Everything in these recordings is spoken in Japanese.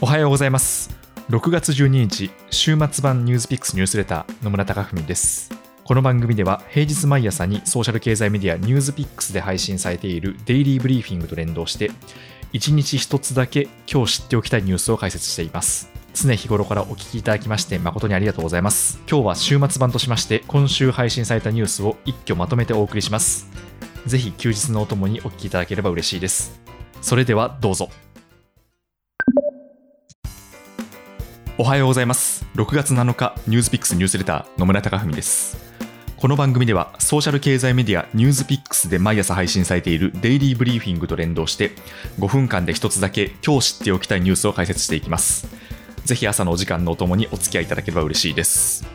おはようございます。6月12日週末版ニュースピックスニュースレター野村貴文です。この番組では平日毎朝にソーシャル経済メディアニュースピックスで配信されているデイリーブリーフィングと連動して1日1つだけ今日知っておきたいニュースを解説しています。常日頃からお聞きいただきまして誠にありがとうございます。今日は週末版としまして今週配信されたニュースを一挙まとめてお送りします。ぜひ休日のお供にお聞きいただければ嬉しいです。それではどうぞ。おはようございます。6月7日ニュースピックスニュースレター野村貴文です。この番組ではソーシャル経済メディアニュースピックスで毎朝配信されているデイリーブリーフィングと連動して5分間で一つだけ今日知っておきたいニュースを解説していきます。ぜひ朝のお時間のお供にお付き合いいただければ嬉しいです。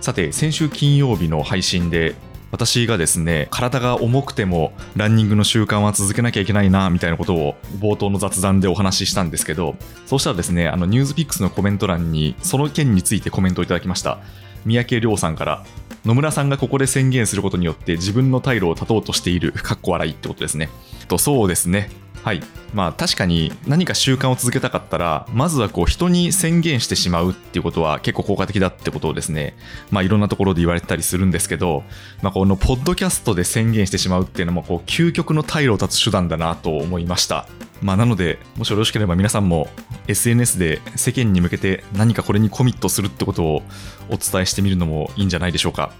さて先週金曜日の配信で私がですね体が重くてもランニングの習慣は続けなきゃいけないなみたいなことを冒頭の雑談でお話ししたんですけどそうしたらですねあのニュースピックスのコメント欄にその件についてコメントをいただきました。三宅亮さんから。野村さんがここで宣言することによって自分の退路を断とうとしているかっこ笑いってことですね。とそうですね。はい。まあ確かに何か習慣を続けたかったらまずはこう人に宣言してしまうっていうことは結構効果的だってことをですね。まあいろんなところで言われてたりするんですけど、まあ、このポッドキャストで宣言してしまうっていうのもこう究極の退路を断つ手段だなと思いました。まあ、なので、もしよろしければ皆さんも SNS で世間に向けて何かこれにコミットするってことをお伝えしてみるのもいいんじゃないでしょうか。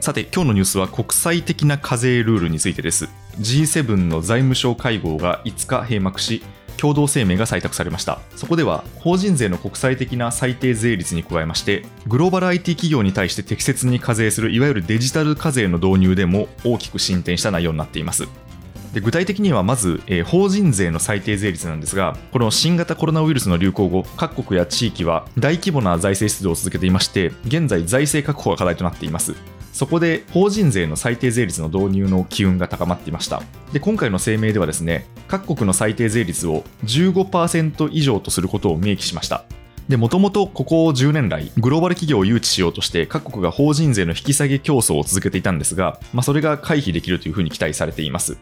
さて、今日のニュースは国際的な課税ルールについてです。G7 の財務省会合が5日閉幕し、共同声明が採択されましたそこでは法人税の国際的な最低税率に加えましてグローバル IT 企業に対して適切に課税するいわゆるデジタル課税の導入でも大きく進展した内容になっていますで具体的にはまず、えー、法人税の最低税率なんですがこの新型コロナウイルスの流行後各国や地域は大規模な財政出動を続けていまして現在財政確保が課題となっています。そこで法人税の最低税率の導入の機運が高まっていました。で今回の声明ではですね各国の最低税率を15%以上とすることを明記しました、もともとここ10年来、グローバル企業を誘致しようとして各国が法人税の引き下げ競争を続けていたんですが、まあ、それが回避できるというふうに期待されています。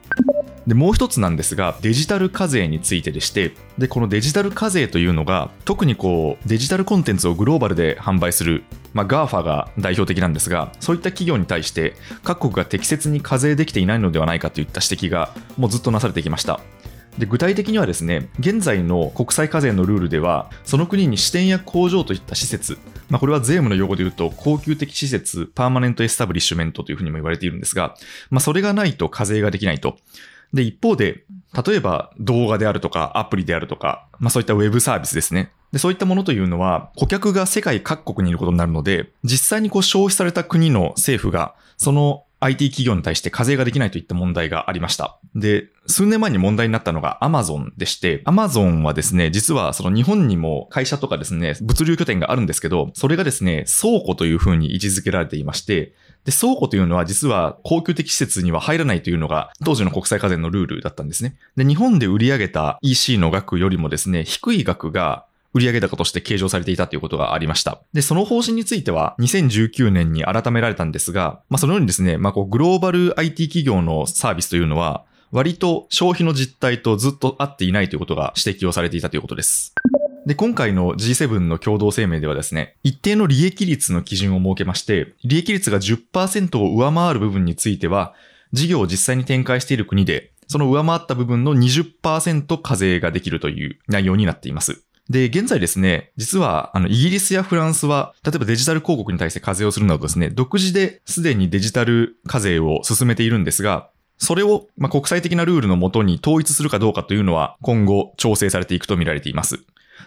でもう一つなんですがデジタル課税についてでしてでこのデジタル課税というのが特にこうデジタルコンテンツをグローバルで販売する、まあ、GAFA が代表的なんですがそういった企業に対して各国が適切に課税できていないのではないかといった指摘がもうずっとなされてきましたで具体的にはですね現在の国際課税のルールではその国に支店や工場といった施設まあ、これは税務の用語で言うと、恒久的施設、パーマネントエスタブリッシュメントというふうにも言われているんですが、まあ、それがないと課税ができないと。で、一方で、例えば動画であるとかアプリであるとか、まあそういったウェブサービスですね。で、そういったものというのは、顧客が世界各国にいることになるので、実際にこう消費された国の政府が、その IT 企業に対して課税ができないといった問題がありました。で、数年前に問題になったのが Amazon でして、Amazon はですね、実はその日本にも会社とかですね、物流拠点があるんですけど、それがですね、倉庫というふうに位置づけられていまして、で、倉庫というのは実は高級的施設には入らないというのが当時の国際課税のルールだったんですね。で、日本で売り上げた EC の額よりもですね、低い額が売上高として計上されていたということがありました。で、その方針については2019年に改められたんですが、まあそのようにですね、まあこうグローバル IT 企業のサービスというのは割と消費の実態とずっと合っていないということが指摘をされていたということです。で、今回の G7 の共同声明ではですね、一定の利益率の基準を設けまして、利益率が10%を上回る部分については、事業を実際に展開している国で、その上回った部分の20%課税ができるという内容になっています。で、現在ですね、実は、あの、イギリスやフランスは、例えばデジタル広告に対して課税をするなどですね、独自ですでにデジタル課税を進めているんですが、それを、ま、国際的なルールのもとに統一するかどうかというのは、今後調整されていくと見られています。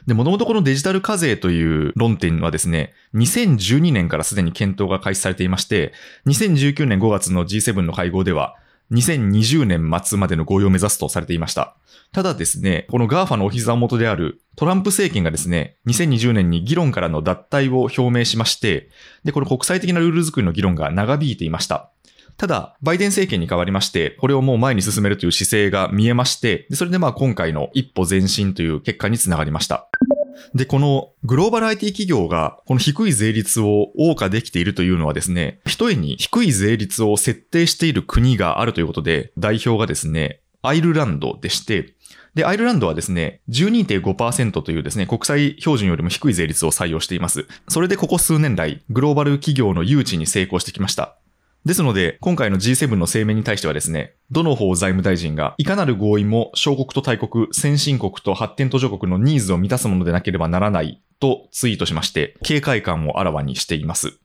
で、もともとこのデジタル課税という論点はですね、2012年からすでに検討が開始されていまして、2019年5月の G7 の会合では、2020年末までの合意を目指すとされていました。ただですね、この GAFA のお膝元であるトランプ政権がですね、2020年に議論からの脱退を表明しまして、で、この国際的なルール作りの議論が長引いていました。ただ、バイデン政権に変わりまして、これをもう前に進めるという姿勢が見えまして、それでまあ今回の一歩前進という結果につながりました。で、このグローバル IT 企業がこの低い税率を謳歌できているというのはですね、一重に低い税率を設定している国があるということで、代表がですね、アイルランドでして、で、アイルランドはですね、12.5%というですね、国際標準よりも低い税率を採用しています。それでここ数年来、グローバル企業の誘致に成功してきました。ですので、今回の G7 の声明に対してはですね、どの方財務大臣が、いかなる合意も小国と大国、先進国と発展途上国のニーズを満たすものでなければならないとツイートしまして、警戒感をあらわにしています。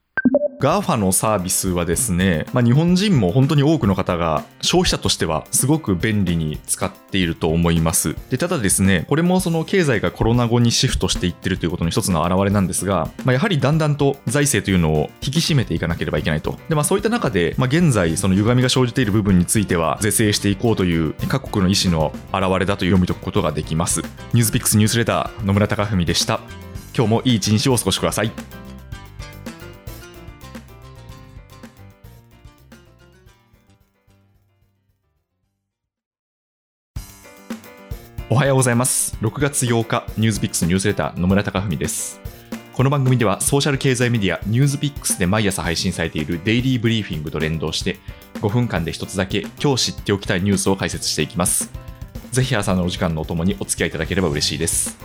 GAFA のサービスはですね、まあ、日本人も本当に多くの方が消費者としてはすごく便利に使っていると思います。で、ただですね、これもその経済がコロナ後にシフトしていってるということの一つの表れなんですが、まあ、やはりだんだんと財政というのを引き締めていかなければいけないと。で、まあそういった中で、まあ、現在その歪みが生じている部分については是正していこうという各国の意思の表れだと読み解くことができます。ニュースピックスニュースレター野村貴文でした。今日もいい一日をお過ごしください。おはようございます。6月8日、ニュースピックスニュースレター野村貴文です。この番組ではソーシャル経済メディアニュースピックスで毎朝配信されているデイリーブリーフィングと連動して5分間で一つだけ今日知っておきたいニュースを解説していきます。ぜひ朝のお時間のお供にお付き合いいただければ嬉しいです。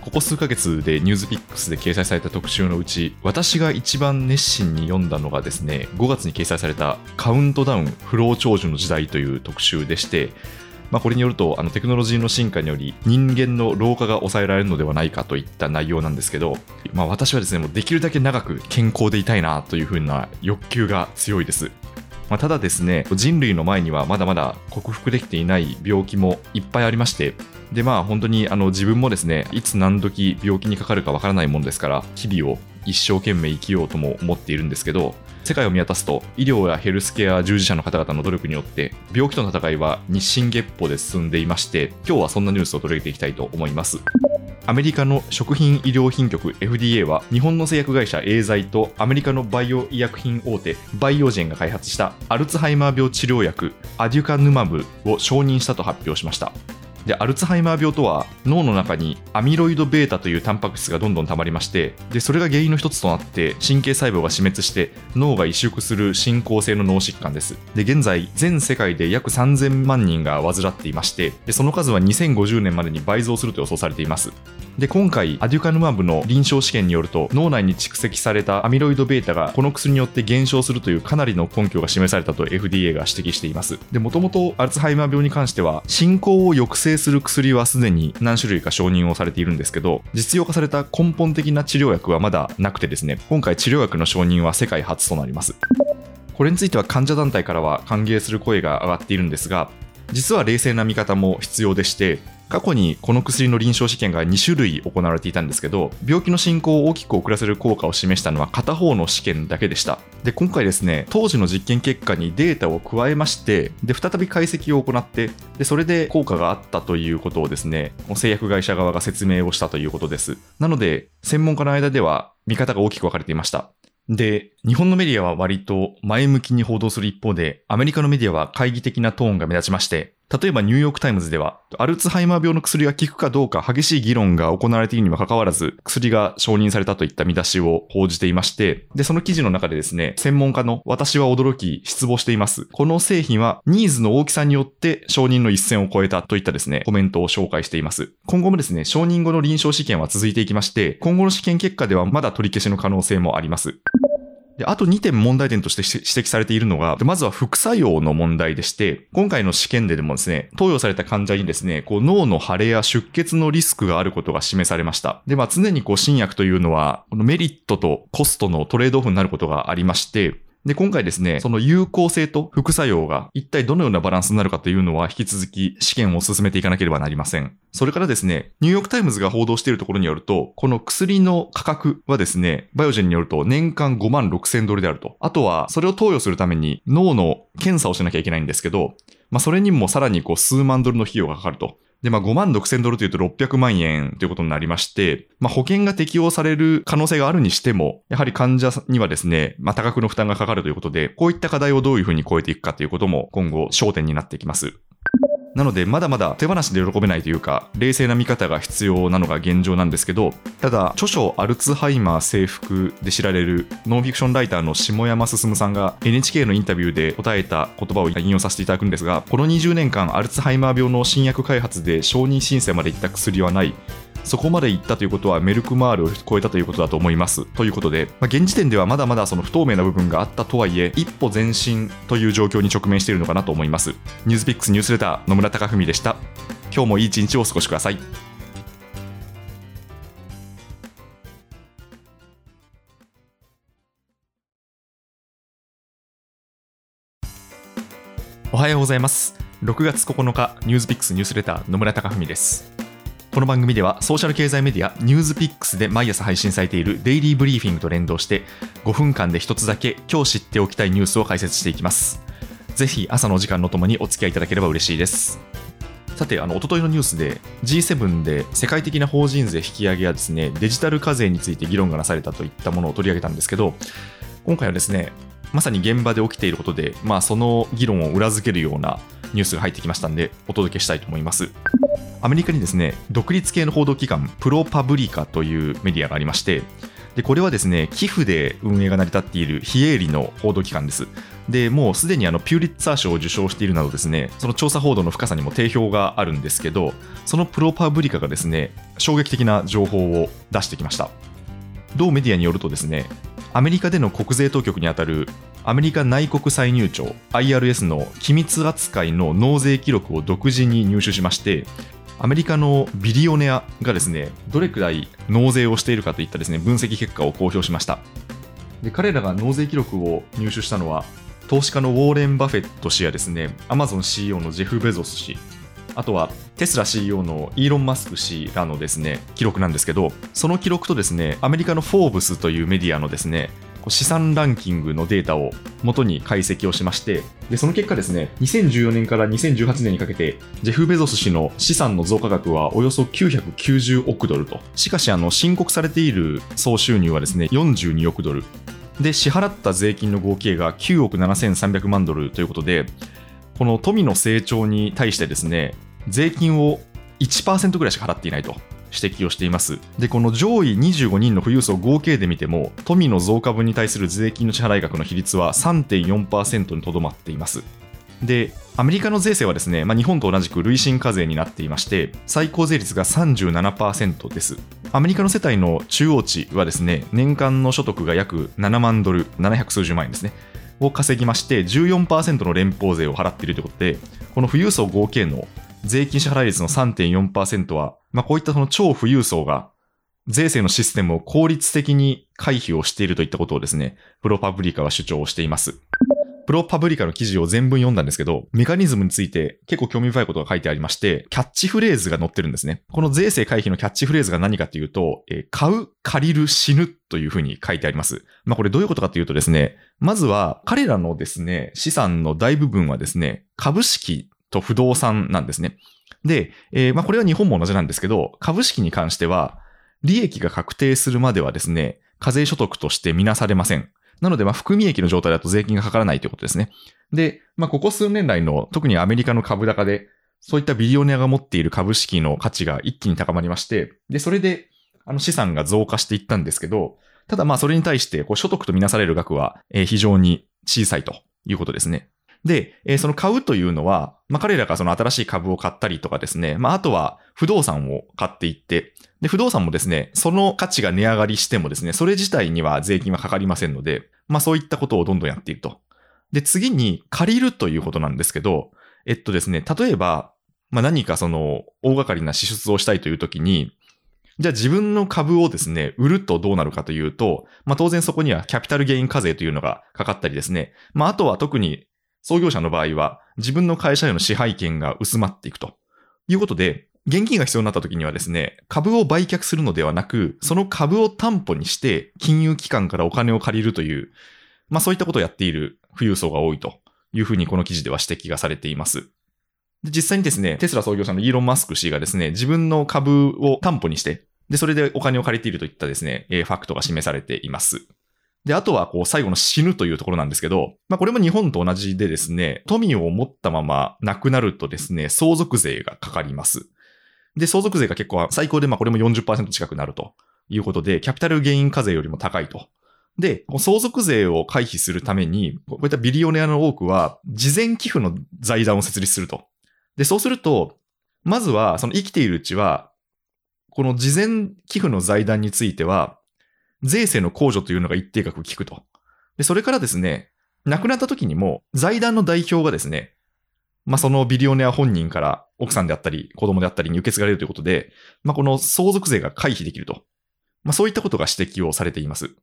ここ数ヶ月でニュースピックスで掲載された特集のうち私が一番熱心に読んだのがですね5月に掲載されたカウントダウン不老長寿の時代という特集でしてまあ、これによるとあのテクノロジーの進化により人間の老化が抑えられるのではないかといった内容なんですけど、まあ、私はですねもうできるだけ長く健康でいたいなというふうな欲求が強いです。まあ、ただですね人類の前にはまだまだ克服できていない病気もいっぱいありましてでまあ本当にあの自分もですねいつ何時病気にかかるかわからないものですから日々を一生懸命生きようとも思っているんですけど世界を見渡すと医療やヘルスケア従事者の方々の努力によって病気との戦いは日進月歩で進んでいまして今日はそんなニュースを取り上げていきたいと思います。アメリカの食品医療品局 FDA は日本の製薬会社エーザイとアメリカのバイオ医薬品大手バイオジェンが開発したアルツハイマー病治療薬アデュカヌマブを承認したと発表しました。でアルツハイマー病とは脳の中にアミロイド β というタンパク質がどんどん溜まりましてでそれが原因の一つとなって神経細胞が死滅して脳が萎縮する進行性の脳疾患です。で現在全世界で約3000万人が患っていましてでその数は2050年までに倍増すると予想されています。で今回アデュカヌマブの臨床試験によると脳内に蓄積されたアミロイド β がこの薬によって減少するというかなりの根拠が示されたと FDA が指摘しています。でもともとアルツハイマー病に関しては進行を抑制する薬はすでに何種類か承認をされているんですけど実用化された根本的な治療薬はまだなくてですね今回治療薬の承認は世界初となります。これについては患者団体からは歓迎する声が上がっているんですが実は冷静な見方も必要でして過去にこの薬の臨床試験が2種類行われていたんですけど病気の進行を大きく遅らせる効果を示したのは片方の試験だけでした。で今回ですね当時の実験結果にデータを加えましてで再び解析を行ってでそれで効果があったということをですね製薬会社側が説明をしたということです。なので専門家の間では見方が大きく分かれていました。で、日本のメディアは割と前向きに報道する一方で、アメリカのメディアは懐疑的なトーンが目立ちまして、例えばニューヨークタイムズでは、アルツハイマー病の薬が効くかどうか激しい議論が行われているにもかかわらず、薬が承認されたといった見出しを報じていまして、で、その記事の中でですね、専門家の私は驚き、失望しています。この製品はニーズの大きさによって承認の一線を越えたといったですね、コメントを紹介しています。今後もですね、承認後の臨床試験は続いていきまして、今後の試験結果ではまだ取り消しの可能性もあります。で、あと2点問題点として指摘されているのが、まずは副作用の問題でして、今回の試験ででもですね、投与された患者にですね、こう脳の腫れや出血のリスクがあることが示されました。で、まあ常にこう新薬というのは、このメリットとコストのトレードオフになることがありまして、で、今回ですね、その有効性と副作用が一体どのようなバランスになるかというのは引き続き試験を進めていかなければなりません。それからですね、ニューヨークタイムズが報道しているところによると、この薬の価格はですね、バイオジェンによると年間5万6千ドルであると。あとは、それを投与するために脳の検査をしなきゃいけないんですけど、まあ、それにもさらにこう数万ドルの費用がかかると。で、まあ5万6000ドルというと600万円ということになりまして、まあ保険が適用される可能性があるにしても、やはり患者にはですね、まあ多額の負担がかかるということで、こういった課題をどういうふうに超えていくかということも今後焦点になってきます。なので、まだまだ手放しで喜べないというか、冷静な見方が必要なのが現状なんですけど、ただ、著書アルツハイマー征服で知られるノンフィクションライターの下山進さんが NHK のインタビューで答えた言葉を引用させていただくんですが、この20年間、アルツハイマー病の新薬開発で承認申請までいった薬はない。そこまでいったということはメルクマールを超えたということだと思います。ということで、まあ、現時点ではまだまだその不透明な部分があったとはいえ、一歩前進という状況に直面しているのかなと思います。ニュースピックスニュースレター野村貴文でした。今日もいい一日をお過ごしください。おはようございます。6月9日、ニュースピックスニュースレター野村貴文です。この番組ではソーシャル経済メディアニュースピックスで毎朝配信されているデイリーブリーフィングと連動して5分間で一つだけ今日知っておきたいニュースを解説していきます。ぜひ朝の時間のともにお付き合いいただければ嬉しいです。さて、あの、一昨日のニュースで G7 で世界的な法人税引き上げやですね、デジタル課税について議論がなされたといったものを取り上げたんですけど、今回はですね、まさに現場で起きていることで、まあ、その議論を裏付けるようなニュースが入ってきましたんで、お届けしたいと思います。アメリカにですね、独立系の報道機関、プロパブリカというメディアがありまして、でこれはですね寄付で運営が成り立っている非営利の報道機関です。でもうすでにあのピューリッツァー賞を受賞しているなどですねその調査報道の深さにも定評があるんですけどそのプロパブリカがですね衝撃的な情報を出してきました同メディアによるとですねアメリカでの国税当局にあたるアメリカ内国歳入庁 IRS の機密扱いの納税記録を独自に入手しましてアメリカのビリオネアがですねどれくらい納税をしているかといったですね分析結果を公表しました。で彼らが納税記録を入手したのは投資家のウォーレン・バフェット氏やですねアマゾン CEO のジェフ・ベゾス氏あとはテスラ CEO のイーロン・マスク氏らのですね記録なんですけどその記録とですねアメリカのフォーブスというメディアのですね資産ランキングのデータを元に解析をしまして、で、その結果ですね、2014年から2018年にかけて、ジェフ・ベゾス氏の資産の増加額はおよそ990億ドルと。しかし、あの、申告されている総収入はですね、42億ドル。で、支払った税金の合計が9億7300万ドルということで、この富の成長に対してですね、税金を1%ぐらいしか払っていないと。指摘をしています。で、この上位25人の富裕層合計で見ても、富の増加分に対する税金の支払額の比率は3.4%にとどまっています。で、アメリカの税制はですね、まあ、日本と同じく累進課税になっていまして、最高税率が37%です。アメリカの世帯の中央値はですね、年間の所得が約7万ドル、700数十万円ですね。を稼ぎまして14%の連邦税を払っているということで、この富裕層合計の税金支払い率の3.4%は、まあ、こういったその超富裕層が税制のシステムを効率的に回避をしているといったことをですね、プロパブリカは主張しています。プロパブリカの記事を全文読んだんですけど、メカニズムについて結構興味深いことが書いてありまして、キャッチフレーズが載ってるんですね。この税制回避のキャッチフレーズが何かというと、えー、買う、借りる、死ぬというふうに書いてあります。まあこれどういうことかというとですね、まずは彼らのですね、資産の大部分はですね、株式と不動産なんですね。で、えー、まあこれは日本も同じなんですけど、株式に関しては、利益が確定するまではですね、課税所得としてみなされません。なので、まあ、含み益の状態だと税金がかからないということですね。で、まあ、ここ数年来の、特にアメリカの株高で、そういったビリオネアが持っている株式の価値が一気に高まりまして、で、それで、あの資産が増加していったんですけど、ただまあそれに対して、こう所得とみなされる額は、え非常に小さいということですね。で、えー、その買うというのは、まあ、彼らがその新しい株を買ったりとかですね、まあ、あとは不動産を買っていって、で、不動産もですね、その価値が値上がりしてもですね、それ自体には税金はかかりませんので、まあ、そういったことをどんどんやっていると。で、次に借りるということなんですけど、えっとですね、例えば、まあ、何かその大掛かりな支出をしたいという時に、じゃあ自分の株をですね、売るとどうなるかというと、まあ当然そこにはキャピタルゲイン課税というのがかかったりですね。まああとは特に創業者の場合は自分の会社への支配権が薄まっていくということで、現金が必要になった時にはですね、株を売却するのではなく、その株を担保にして金融機関からお金を借りるという、まあそういったことをやっている富裕層が多いというふうにこの記事では指摘がされています。で実際にですね、テスラ創業者のイーロン・マスク氏がですね、自分の株を担保にして、で、それでお金を借りているといったですね、ファクトが示されています。で、あとはこう最後の死ぬというところなんですけど、まあこれも日本と同じでですね、富を持ったまま亡くなるとですね、相続税がかかります。で、相続税が結構最高でまあこれも40%近くなるということで、キャピタルゲイン課税よりも高いと。で、相続税を回避するために、こういったビリオネアの多くは、事前寄付の財団を設立すると。で、そうすると、まずは、その生きているうちは、この事前寄付の財団については、税制の控除というのが一定額効くと。で、それからですね、亡くなった時にも、財団の代表がですね、まあ、そのビリオネア本人から奥さんであったり、子供であったりに受け継がれるということで、まあ、この相続税が回避できると。まあ、そういったことが指摘をされています。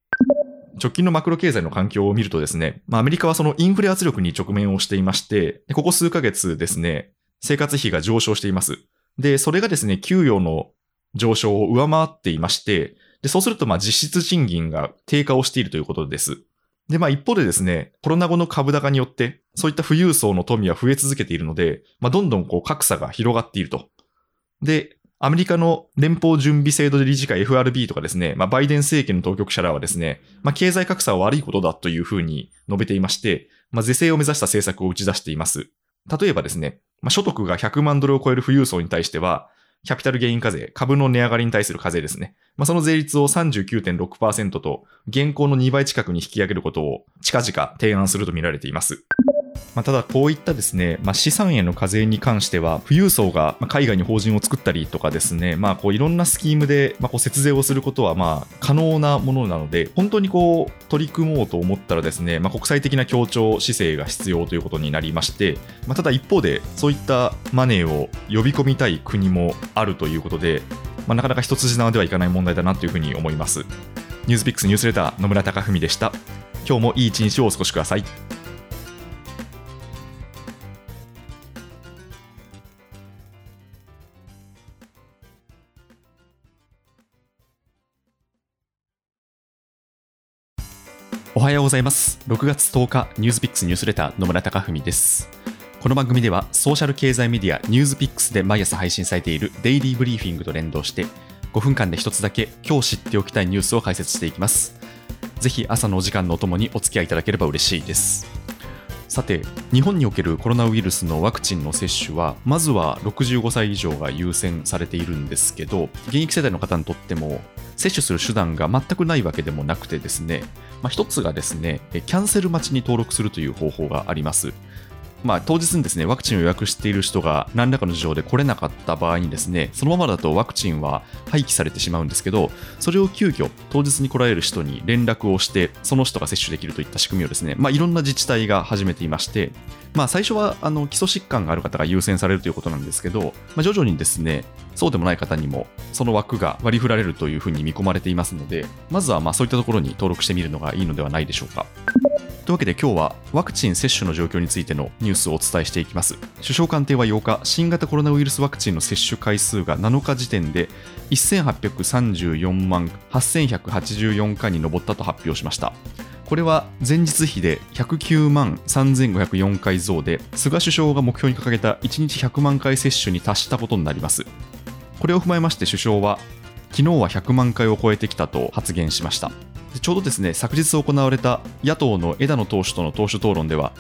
直近のマクロ経済の環境を見るとですね、まあ、アメリカはそのインフレ圧力に直面をしていまして、ここ数ヶ月ですね、生活費が上昇しています。で、それがですね、給与の上昇を上回っていまして、で、そうすると、まあ、実質賃金が低下をしているということです。で、まあ、一方でですね、コロナ後の株高によって、そういった富裕層の富は増え続けているので、まあ、どんどんこう格差が広がっていると。で、アメリカの連邦準備制度理事会 FRB とかですね、まあ、バイデン政権の当局者らはですね、まあ、経済格差は悪いことだというふうに述べていまして、まあ、是正を目指した政策を打ち出しています。例えばですね、まあ、所得が100万ドルを超える富裕層に対しては、キャピタルゲイン課税、株の値上がりに対する課税ですね。まあ、その税率を39.6%と、現行の2倍近くに引き上げることを近々提案するとみられています。まあ、ただこういったですね、まあ、資産への課税に関しては、富裕層が海外に法人を作ったりとかですね、まあ、こういろんなスキームで、まあ、こう節税をすることはまあ可能なものなので、本当にこう取り組もうと思ったらですね、まあ、国際的な協調姿勢が必要ということになりまして、まあ、ただ一方で、そういったマネーを呼び込みたい国もあるということで、まあ、なかなか一筋縄ではいかない問題だなというふうに思います。ニュースピックスニュースレター野村貴文でした。今日もいい一日をお過ごしください。おはようございます。6月10日、ニュースピックスニュースレター野村貴文です。この番組では、ソーシャル経済メディアニュースピックスで毎朝配信されているデイリーブリーフィングと連動して、5分間で一つだけ今日知っておきたいニュースを解説していきます。ぜひ朝のお時間のおともにお付き合いいただければ嬉しいです。さて、日本におけるコロナウイルスのワクチンの接種は、まずは65歳以上が優先されているんですけど、現役世代の方にとっても、接種する手段が全くないわけでもなくてですね、まあ、一つがですね、キャンセル待ちに登録するという方法があります。まあ、当日にですね、ワクチンを予約している人が何らかの事情で来れなかった場合にですね、そのままだとワクチンは廃棄されてしまうんですけど、それを急遽当日に来られる人に連絡をして、その人が接種できるといった仕組みをですね、まあ、いろんな自治体が始めていまして、まあ、最初はあの基礎疾患がある方が優先されるということなんですけど、まあ、徐々にですね、そうでもない方にもその枠が割り振られるというふうに見込まれていますので、まずはまあそういったところに登録してみるのがいいのではないでしょうか。というわけで今日はワクチン接種の状況についてのニュースをお伝えしていきます。首相官邸は8日、新型コロナウイルスワクチンの接種回数が7日時点で1834万8184回に上ったと発表しました。これは前日比で109万3504回増で、菅首相が目標に掲げた1日100万回接種に達したことになります。これを踏まえまして首相は、昨日は100万回を超えてきたと発言しました。ちょうどですね、昨日行われた野党の枝野党首との党首討論では、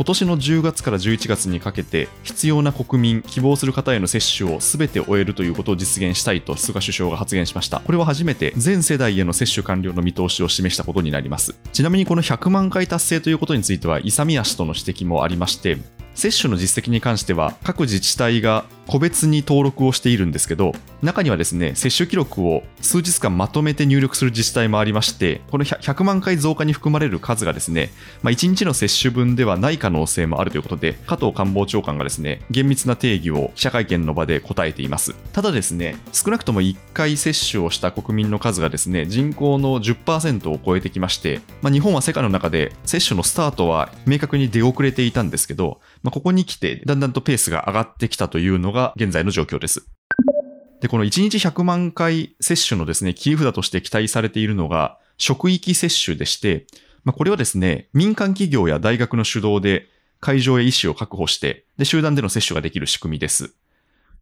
今年の10月から11月にかけて必要な国民、希望する方への接種を全て終えるということを実現したいと菅首相が発言しました。これは初めて全世代への接種完了の見通しを示したことになります。ちなみにこの100万回達成ということについては勇み足との指摘もありまして、接種の実績に関しては各自治体が個別に登録をしているんですけど中にはですね接種記録を数日間まとめて入力する自治体もありましてこの100万回増加に含まれる数がですね、まあ、1日の接種分ではない可能性もあるということで加藤官房長官がですね厳密な定義を記者会見の場で答えています。ただですね少なくとも1回接種をした国民の数がですね人口の10%を超えてきまして、まあ、日本は世界の中で接種のスタートは明確に出遅れていたんですけど、まあ、ここに来てだんだんとペースが上がってきたというのが現在の状況です。で、この1日100万回接種のですね、切り札として期待されているのが、職域接種でして、まあ、これはですね、民間企業や大学の主導で会場や医師を確保して、で、集団での接種ができる仕組みです。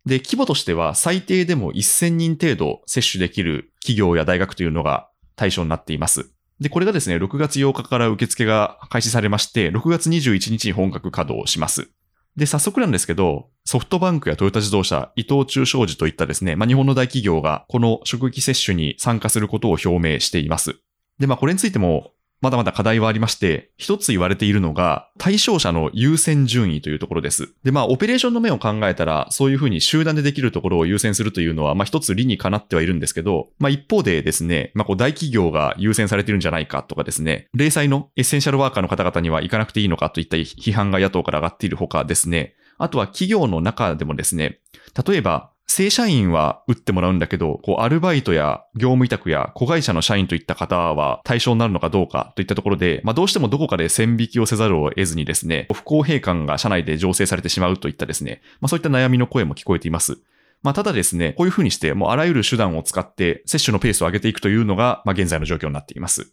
で、規模としては最低でも1000人程度接種できる企業や大学というのが対象になっています。で、これがですね、6月8日から受付が開始されまして、6月21日に本格稼働します。で、早速なんですけど、ソフトバンクやトヨタ自動車、伊藤忠商事といったですね、まあ、日本の大企業がこの職域接種に参加することを表明しています。で、まあ、これについてもまだまだ課題はありまして、一つ言われているのが、対象者の優先順位というところです。で、まあ、オペレーションの面を考えたら、そういうふうに集団でできるところを優先するというのは、まあ、一つ理にかなってはいるんですけど、まあ、一方でですね、まあ、こう、大企業が優先されてるんじゃないかとかですね、零細のエッセンシャルワーカーの方々には行かなくていいのかといった批判が野党から上がっているほかですね、あとは企業の中でもですね、例えば、正社員は打ってもらうんだけど、こう、アルバイトや業務委託や子会社の社員といった方は対象になるのかどうかといったところで、まあ、どうしてもどこかで線引きをせざるを得ずにですね、不公平感が社内で醸成されてしまうといったですね、まあ、そういった悩みの声も聞こえています。まあ、ただですね、こういうふうにして、もうあらゆる手段を使って接種のペースを上げていくというのが、まあ、現在の状況になっています。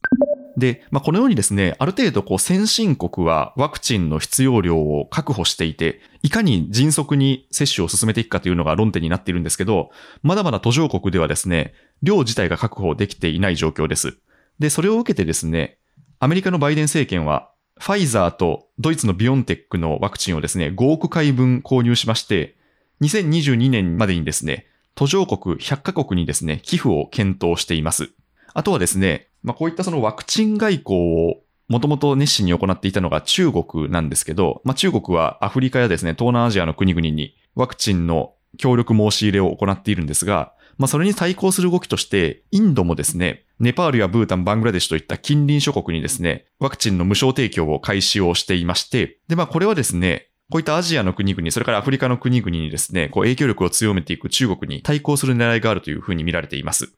で、まあ、このようにですね、ある程度こう先進国はワクチンの必要量を確保していて、いかに迅速に接種を進めていくかというのが論点になっているんですけど、まだまだ途上国ではですね、量自体が確保できていない状況です。で、それを受けてですね、アメリカのバイデン政権は、ファイザーとドイツのビオンテックのワクチンをですね、5億回分購入しまして、2022年までにですね、途上国100カ国にですね、寄付を検討しています。あとはですね、まあ、こういったそのワクチン外交をもともと熱心に行っていたのが中国なんですけど、まあ、中国はアフリカやですね、東南アジアの国々にワクチンの協力申し入れを行っているんですが、まあ、それに対抗する動きとして、インドもですね、ネパールやブータン、バングラデシュといった近隣諸国にですね、ワクチンの無償提供を開始をしていまして、で、まあ、これはですね、こういったアジアの国々、それからアフリカの国々にですね、こう影響力を強めていく中国に対抗する狙いがあるというふうに見られています。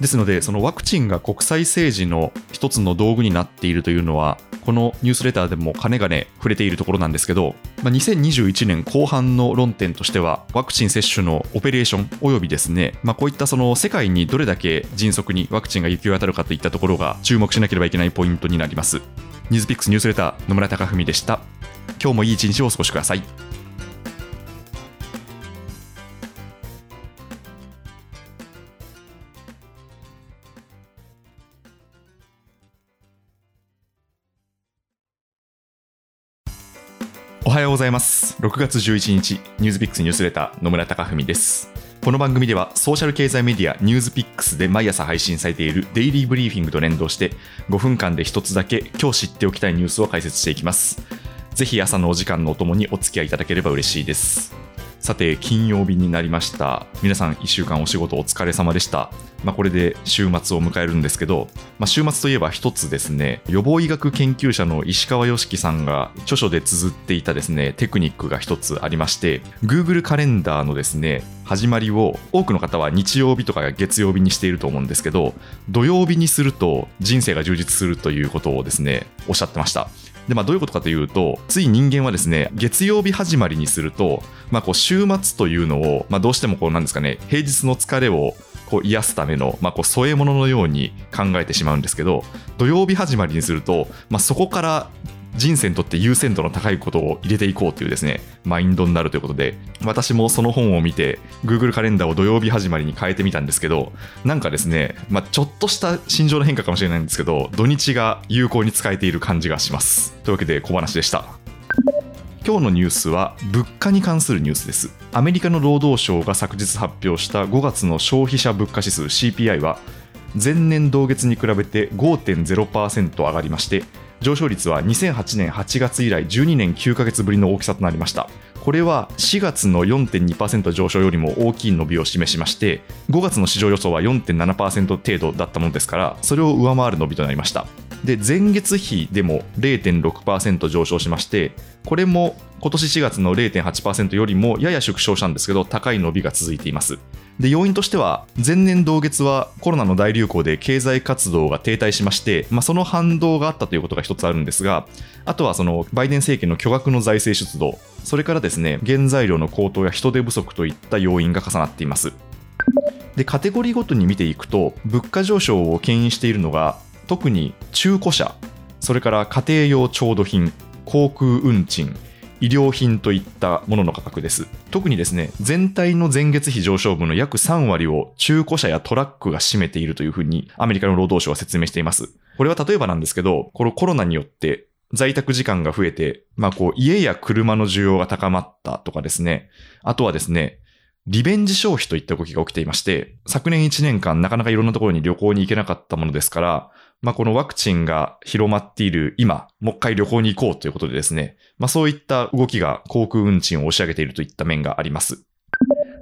ですので、そのワクチンが国際政治の一つの道具になっているというのは、このニュースレターでもかねがね触れているところなんですけど、まあ、2021年後半の論点としては、ワクチン接種のオペレーションおよびですね、まあ、こういったその世界にどれだけ迅速にワクチンが行き渡るかといったところが注目しなければいけないポイントになります。ニュースピックスニュースレター野村貴文でした。今日もいい一日をお過ごしください。おはようございます。6月11日、ニュースピックスニュースレター野村貴文です。この番組ではソーシャル経済メディアニュースピックスで毎朝配信されているデイリーブリーフィングと連動して5分間で一つだけ今日知っておきたいニュースを解説していきます。ぜひ朝のお時間のお供にお付き合いいただければ嬉しいです。さて、金曜日になりました。皆さん、1週間お仕事お疲れ様でした。まあ、これで週末を迎えるんですけど、まあ、週末といえば一つですね、予防医学研究者の石川良樹さんが著書で綴っていたですね、テクニックが一つありまして、Google カレンダーのですね、始まりを多くの方は日曜日とか月曜日にしていると思うんですけど、土曜日にすると人生が充実するということをですね、おっしゃってました。で、まあ、どういうことかというと、つい人間はですね、月曜日始まりにすると、まあ、こう週末というのを、まあ、どうしてもこうなんですかね、平日の疲れをこう癒すための、まあ、こう添え物のように考えてしまうんですけど、土曜日始まりにすると、まあ、そこから人生にとって優先度の高いことを入れていこうというですね、マインドになるということで、私もその本を見て、Google カレンダーを土曜日始まりに変えてみたんですけど、なんかですね、まあ、ちょっとした心情の変化かもしれないんですけど、土日が有効に使えている感じがします。というわけで小話でした。今日のニュースは物価に関するニュースです。アメリカの労働省が昨日発表した5月の消費者物価指数 CPI は前年同月に比べて5.0%上がりまして上昇率は2008年8月以来12年9ヶ月ぶりの大きさとなりました。これは4月の4.2%上昇よりも大きい伸びを示しまして5月の市場予想は4.7%程度だったものですからそれを上回る伸びとなりました。で前月比でも0.6%上昇しましてこれも今年4月の0.8%よりもやや縮小したんですけど高い伸びが続いています。で要因としては前年同月はコロナの大流行で経済活動が停滞しまして、まあ、その反動があったということが一つあるんですがあとはそのバイデン政権の巨額の財政出動それからですね原材料の高騰や人手不足といった要因が重なっています。でカテゴリーごとに見ていくと物価上昇を牽引しているのが特に中古車それから家庭用調度品航空運賃医療品といったものの価格です。特にですね、全体の前月比上昇分の約3割を中古車やトラックが占めているというふうにアメリカの労働省は説明しています。これは例えばなんですけど、このコロナによって在宅時間が増えて、まあこう家や車の需要が高まったとかですね。あとはですね、リベンジ消費といった動きが起きていまして、昨年1年間なかなかいろんなところに旅行に行けなかったものですから、まあこのワクチンが広まっている今、もう一回旅行に行こうということでですね、まあそういった動きが航空運賃を押し上げているといった面があります。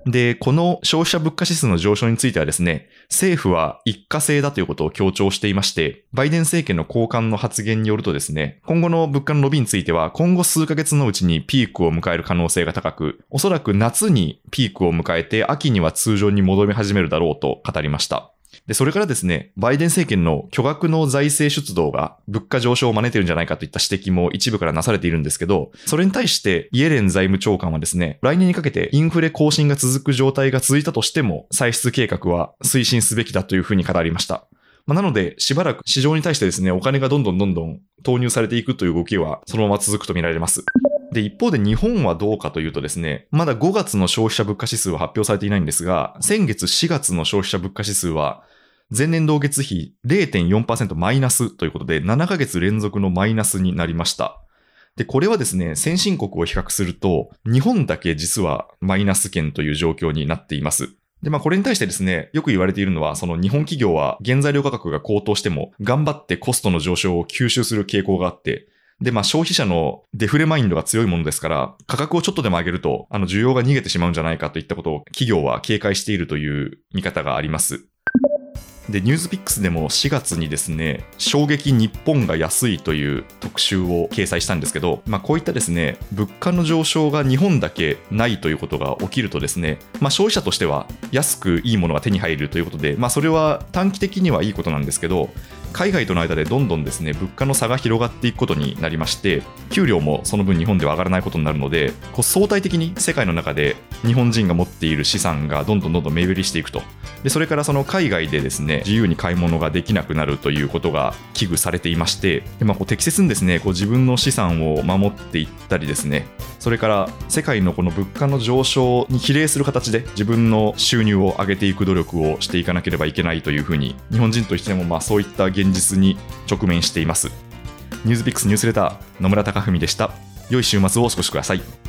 で、この消費者物価指数の上昇についてはですね、政府は一過性だということを強調していまして、バイデン政権の高官の発言によるとですね、今後の物価の伸びについては、今後数ヶ月のうちにピークを迎える可能性が高く、おそらく夏にピークを迎えて、秋には通常に戻り始めるだろうと語りました。で、それからですね、バイデン政権の巨額の財政出動が物価上昇を招いてるんじゃないかといった指摘も一部からなされているんですけど、それに対してイエレン財務長官はですね、来年にかけてインフレ更新が続く状態が続いたとしても、歳出計画は推進すべきだというふうに語りました。まあ、なので、しばらく市場に対してですね、お金がどんどんどんどん投入されていくという動きは、そのまま続くと見られます。で、一方で日本はどうかというとですね、まだ5月の消費者物価指数は発表されていないんですが、先月4月の消費者物価指数は、前年同月比0.4%マイナスということで、7ヶ月連続のマイナスになりました。で、これはですね、先進国を比較すると、日本だけ実はマイナス圏という状況になっています。で、まあこれに対してですね、よく言われているのは、その日本企業は原材料価格が高騰しても、頑張ってコストの上昇を吸収する傾向があって、で、まあ消費者のデフレマインドが強いものですから、価格をちょっとでも上げると、あの需要が逃げてしまうんじゃないかといったことを企業は警戒しているという見方があります。で、ニュースピックスでも4月にですね、衝撃日本が安いという特集を掲載したんですけど、まあこういったですね、物価の上昇が日本だけないということが起きるとですね、まあ消費者としては安くいいものが手に入るということで、まあそれは短期的にはいいことなんですけど、海外との間でどんどんですね物価の差が広がっていくことになりまして給料もその分日本では上がらないことになるのでこう相対的に世界の中で日本人が持っている資産がどんどんどんどん目減りしていくと。でそれからその海外でですね自由に買い物ができなくなるということが危惧されていましてで、まあ、こう適切にですねこう自分の資産を守っていったりですねそれから世界のこの物価の上昇に比例する形で自分の収入を上げていく努力をしていかなければいけないというふうに日本人としてもまあそういった現実に直面しています。ニュースピックスニュースレター野村貴文でした。良い週末をお過ごしください。